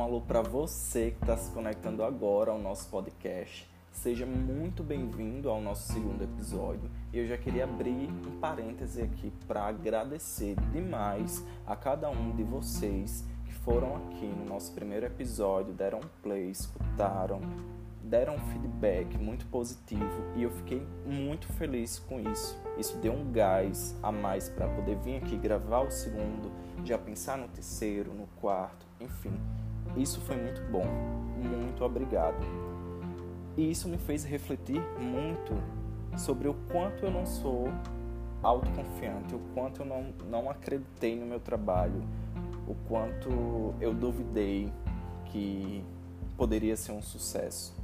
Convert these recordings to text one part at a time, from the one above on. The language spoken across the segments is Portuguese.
Um alô para você que está se conectando agora ao nosso podcast. Seja muito bem-vindo ao nosso segundo episódio. Eu já queria abrir um parêntese aqui para agradecer demais a cada um de vocês que foram aqui no nosso primeiro episódio, deram play, escutaram, deram um feedback muito positivo e eu fiquei muito feliz com isso. Isso deu um gás a mais para poder vir aqui gravar o segundo, já pensar no terceiro, no quarto, enfim. Isso foi muito bom. Muito obrigado. E isso me fez refletir muito sobre o quanto eu não sou autoconfiante, o quanto eu não, não acreditei no meu trabalho, o quanto eu duvidei que poderia ser um sucesso.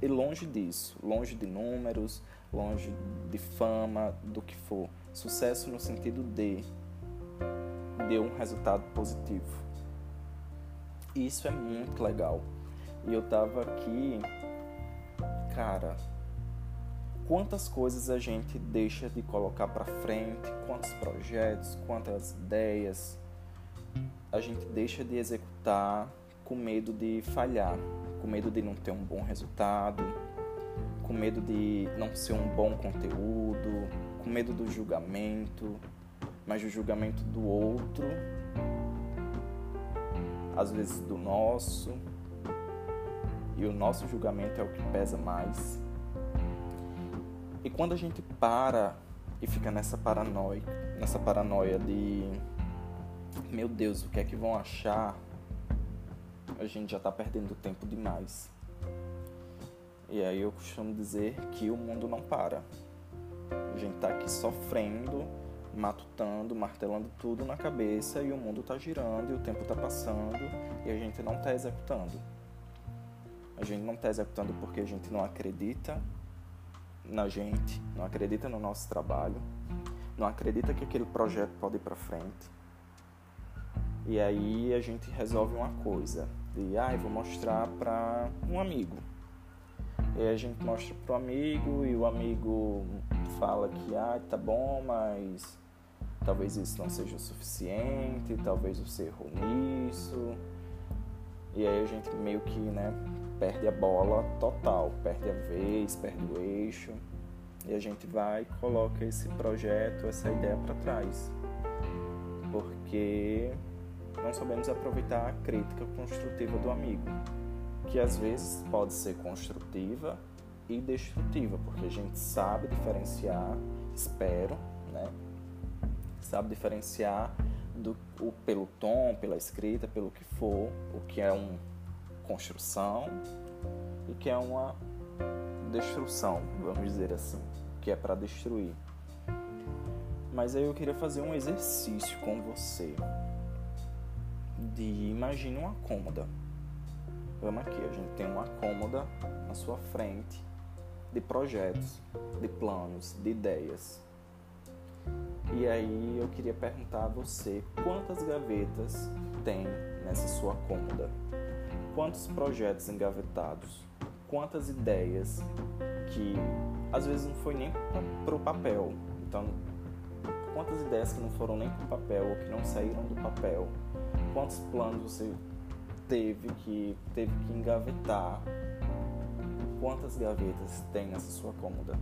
E longe disso, longe de números, longe de fama, do que for. Sucesso no sentido de deu um resultado positivo. Isso é muito legal. E eu tava aqui, cara, quantas coisas a gente deixa de colocar para frente, quantos projetos, quantas ideias a gente deixa de executar com medo de falhar, com medo de não ter um bom resultado, com medo de não ser um bom conteúdo, com medo do julgamento, mas do julgamento do outro às vezes do nosso, e o nosso julgamento é o que pesa mais. E quando a gente para e fica nessa paranoia, nessa paranoia de meu Deus, o que é que vão achar? A gente já está perdendo tempo demais. E aí eu costumo dizer que o mundo não para. A gente está aqui sofrendo matutando, martelando tudo na cabeça e o mundo está girando e o tempo está passando e a gente não está executando. A gente não está executando porque a gente não acredita na gente, não acredita no nosso trabalho, não acredita que aquele projeto pode ir para frente. E aí a gente resolve uma coisa, de ah, vou mostrar para um amigo. E a gente mostra para o amigo e o amigo fala que ah, tá bom, mas talvez isso não seja o suficiente, talvez você errou nisso. E aí a gente meio que, né, perde a bola total, perde a vez, perde o eixo. E a gente vai e coloca esse projeto, essa ideia para trás. Porque não sabemos aproveitar a crítica construtiva do amigo, que às vezes pode ser construtiva e destrutiva, porque a gente sabe diferenciar, espero, sabe diferenciar do, o, pelo tom, pela escrita, pelo que for, o que é uma construção e que é uma destruição, vamos dizer assim, que é para destruir. Mas aí eu queria fazer um exercício com você de imagine uma cômoda. Vamos aqui, a gente tem uma cômoda na sua frente de projetos, de planos, de ideias. E aí eu queria perguntar a você quantas gavetas tem nessa sua cômoda? Quantos projetos engavetados? Quantas ideias que às vezes não foi nem para o papel? Então, quantas ideias que não foram nem para o papel ou que não saíram do papel? Quantos planos você teve que teve que engavetar? Quantas gavetas tem nessa sua cômoda?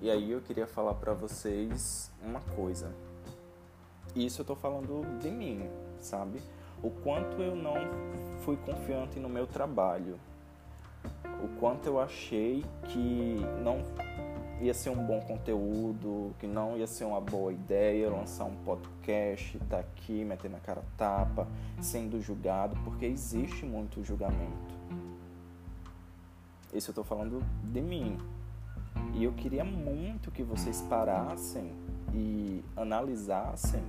E aí eu queria falar para vocês uma coisa. Isso eu tô falando de mim, sabe? O quanto eu não fui confiante no meu trabalho. O quanto eu achei que não ia ser um bom conteúdo, que não ia ser uma boa ideia lançar um podcast, tá aqui metendo a cara tapa, sendo julgado, porque existe muito julgamento. Isso eu tô falando de mim, e eu queria muito que vocês parassem e analisassem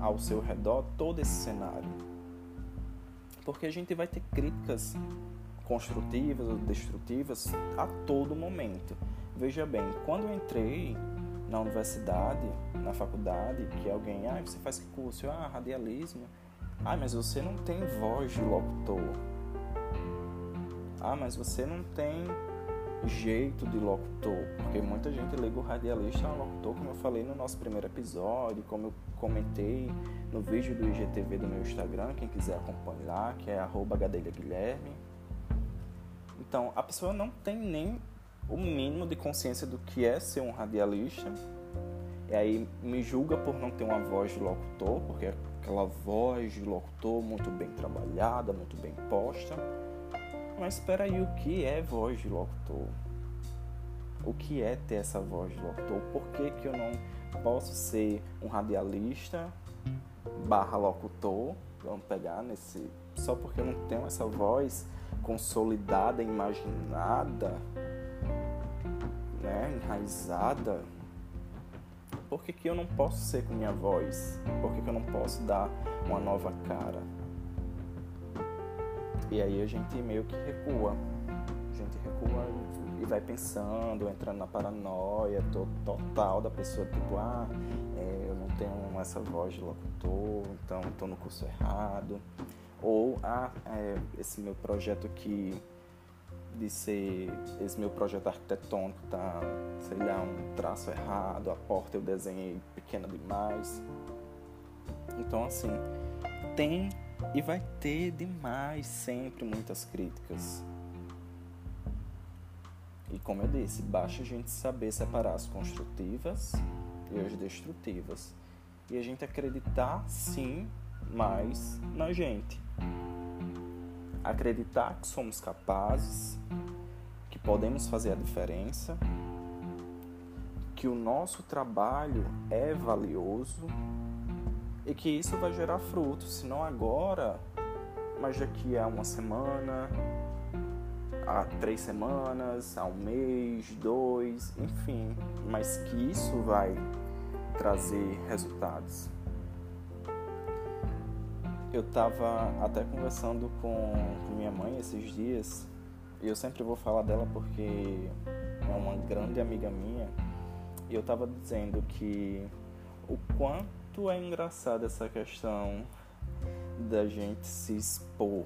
ao seu redor todo esse cenário. Porque a gente vai ter críticas construtivas ou destrutivas a todo momento. Veja bem, quando eu entrei na universidade, na faculdade, que alguém, ah, você faz que curso? ah, radialismo. Ah, mas você não tem voz de locutor. Ah, mas você não tem jeito de locutor, porque muita gente liga o radialista ao locutor, como eu falei no nosso primeiro episódio, como eu comentei no vídeo do IGTV do meu Instagram, quem quiser acompanhar, que é @gadelhaguilherme. Então, a pessoa não tem nem o mínimo de consciência do que é ser um radialista. E aí me julga por não ter uma voz de locutor, porque é aquela voz de locutor muito bem trabalhada, muito bem posta mas espera aí, o que é voz de locutor? O que é ter essa voz de locutor? Por que, que eu não posso ser um radialista barra locutor? Vamos pegar nesse. Só porque eu não tenho essa voz consolidada, imaginada, né, enraizada. Por que, que eu não posso ser com minha voz? Por que, que eu não posso dar uma nova cara? E aí a gente meio que recua. A gente recua e vai pensando, entrando na paranoia total da pessoa, tipo, ah, é, eu não tenho essa voz de locutor, então estou no curso errado. Ou, ah, é, esse meu projeto aqui de ser esse meu projeto arquitetônico tá, sei lá, um traço errado, a porta eu desenhei pequena demais. Então assim, tem e vai ter demais sempre muitas críticas. E como eu disse, basta a gente saber separar as construtivas e as destrutivas. E a gente acreditar sim mais na gente. Acreditar que somos capazes, que podemos fazer a diferença, que o nosso trabalho é valioso e que isso vai gerar frutos, se não agora, mas daqui a uma semana, a três semanas, a um mês, dois, enfim, mas que isso vai trazer resultados. Eu estava até conversando com, com minha mãe esses dias, e eu sempre vou falar dela porque é uma grande amiga minha, e eu estava dizendo que o quanto muito é engraçada essa questão da gente se expor.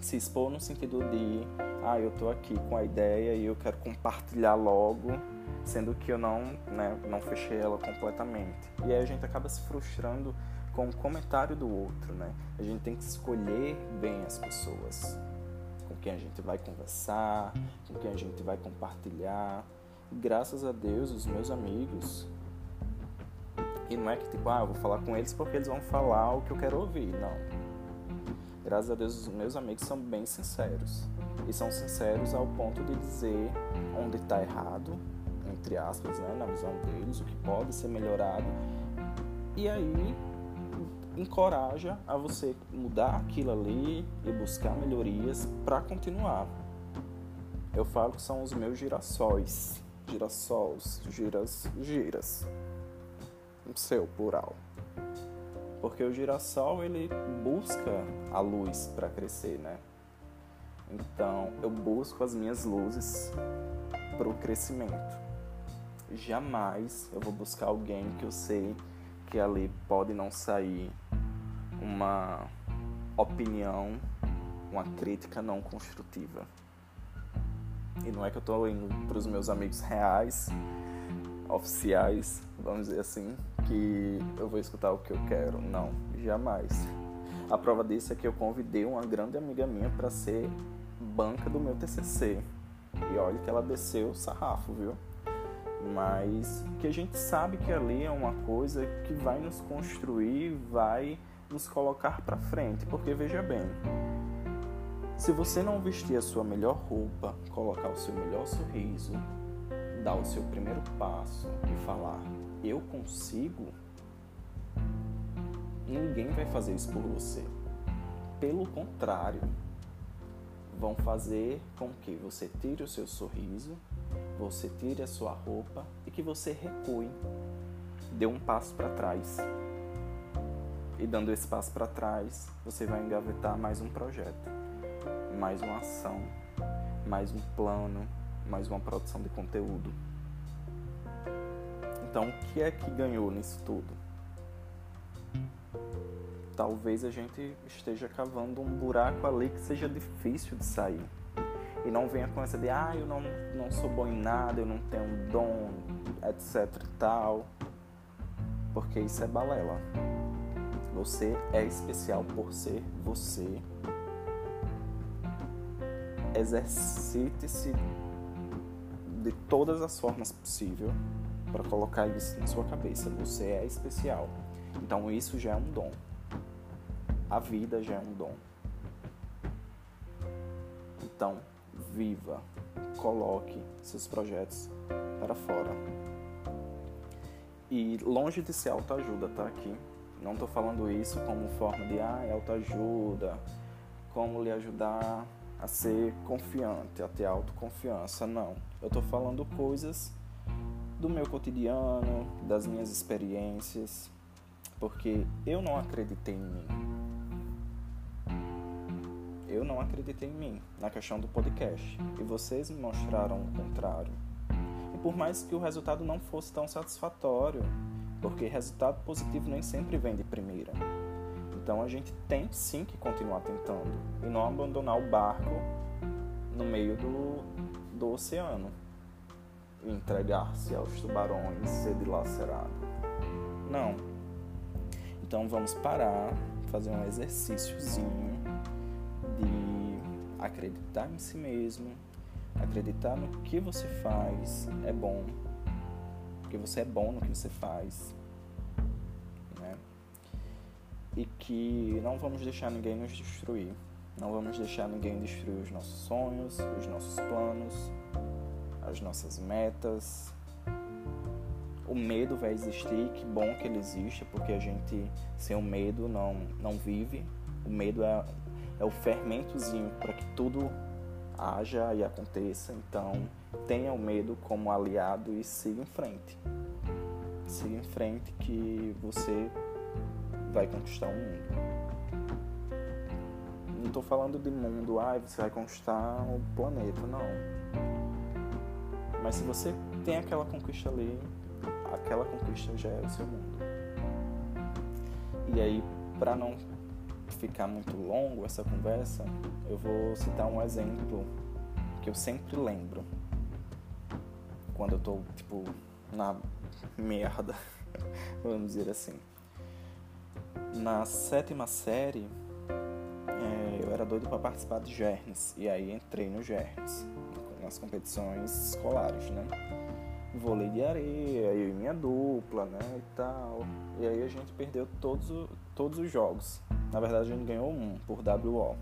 Se expor no sentido de, ah, eu tô aqui com a ideia e eu quero compartilhar logo, sendo que eu não, né, não fechei ela completamente. E aí a gente acaba se frustrando com o comentário do outro, né? A gente tem que escolher bem as pessoas com quem a gente vai conversar, com quem a gente vai compartilhar. Graças a Deus, os meus amigos e não é que tipo, ah, eu vou falar com eles porque eles vão falar o que eu quero ouvir. Não. Graças a Deus, os meus amigos são bem sinceros. E são sinceros ao ponto de dizer onde está errado, entre aspas, né, na visão deles, o que pode ser melhorado. E aí encoraja a você mudar aquilo ali e buscar melhorias para continuar. Eu falo que são os meus girassóis, girassóis, giras, giras seu plural. Porque o girassol ele busca a luz para crescer, né? Então eu busco as minhas luzes para o crescimento. Jamais eu vou buscar alguém que eu sei que ali pode não sair uma opinião, uma crítica não construtiva. E não é que eu estou indo para os meus amigos reais, oficiais, vamos dizer assim, que eu vou escutar o que eu quero. Não, jamais. A prova disso é que eu convidei uma grande amiga minha para ser banca do meu TCC. E olha que ela desceu o sarrafo, viu? Mas que a gente sabe que ali é uma coisa que vai nos construir, vai nos colocar para frente, porque veja bem, se você não vestir a sua melhor roupa, colocar o seu melhor sorriso, dar o seu primeiro passo e falar eu consigo, ninguém vai fazer isso por você. Pelo contrário, vão fazer com que você tire o seu sorriso, você tire a sua roupa e que você recue, dê um passo para trás. E dando esse passo para trás, você vai engavetar mais um projeto, mais uma ação, mais um plano, mais uma produção de conteúdo. Então, o que é que ganhou nisso tudo? Talvez a gente esteja cavando um buraco ali que seja difícil de sair. E não venha com essa de, ah, eu não, não sou bom em nada, eu não tenho dom, etc e tal. Porque isso é balela. Você é especial por ser você. Exercite-se de todas as formas possíveis para colocar isso na sua cabeça. Você é especial. Então isso já é um dom. A vida já é um dom. Então, viva, coloque seus projetos para fora. E longe de ser autoajuda, tá aqui. Não estou falando isso como forma de ah, é autoajuda, como lhe ajudar a ser confiante, a ter autoconfiança. Não. Eu estou falando coisas do meu cotidiano, das minhas experiências, porque eu não acreditei em mim. Eu não acreditei em mim na questão do podcast e vocês me mostraram o contrário. E por mais que o resultado não fosse tão satisfatório, porque resultado positivo nem sempre vem de primeira. Então a gente tem sim que continuar tentando e não abandonar o barco no meio do, do oceano e entregar-se aos tubarões ser dilacerado. Não. Então vamos parar, fazer um exercíciozinho de acreditar em si mesmo, acreditar no que você faz é bom, porque você é bom no que você faz? E que não vamos deixar ninguém nos destruir, não vamos deixar ninguém destruir os nossos sonhos, os nossos planos, as nossas metas. O medo vai existir, que bom que ele existe, porque a gente sem o medo não, não vive. O medo é, é o fermentozinho para que tudo haja e aconteça. Então, tenha o medo como aliado e siga em frente. Siga em frente que você vai conquistar o mundo. Não estou falando de mundo, ah, você vai conquistar o planeta, não mas se você tem aquela conquista ali, aquela conquista já é o seu mundo. E aí, para não ficar muito longo essa conversa, eu vou citar um exemplo que eu sempre lembro quando eu tô, tipo, na merda, vamos dizer assim. Na sétima série, é, eu era doido para participar de Gernes, e aí entrei no Gernes nas competições escolares, né? Vôlei de areia, eu e minha dupla, né? E tal. E aí a gente perdeu todos, todos os jogos. Na verdade, a gente ganhou um por WO.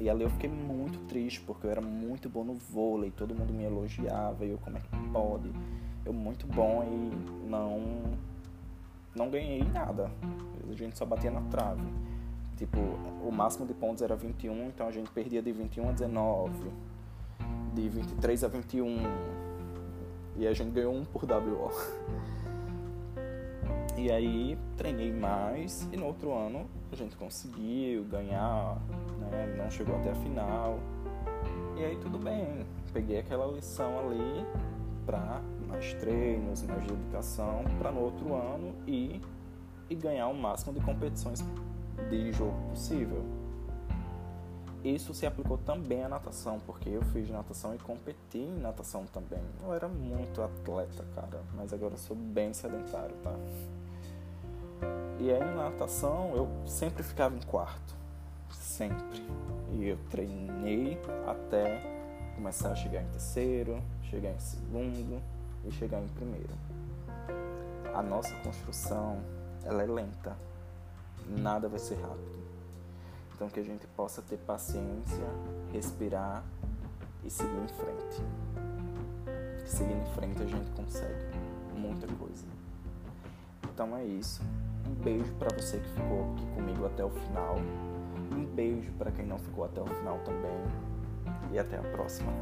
E ali eu fiquei muito triste, porque eu era muito bom no vôlei, todo mundo me elogiava, e eu, como é que pode? Eu muito bom e não não ganhei nada. A gente só batia na trave. Tipo, o máximo de pontos era 21, então a gente perdia de 21 a 19 de 23 a 21 e a gente ganhou um por WO. E aí treinei mais e no outro ano a gente conseguiu ganhar, né? não chegou até a final. E aí tudo bem, peguei aquela lição ali para mais treinos, mais dedicação para no outro ano ir e ganhar o máximo de competições de jogo possível. Isso se aplicou também à natação, porque eu fiz natação e competi em natação também. Eu era muito atleta, cara, mas agora sou bem sedentário, tá? E aí na natação eu sempre ficava em quarto, sempre. E eu treinei até começar a chegar em terceiro, chegar em segundo e chegar em primeiro. A nossa construção, ela é lenta. Nada vai ser rápido então que a gente possa ter paciência, respirar e seguir em frente. Seguindo em frente a gente consegue muita coisa. Então é isso. Um beijo para você que ficou aqui comigo até o final. Um beijo para quem não ficou até o final também. E até a próxima.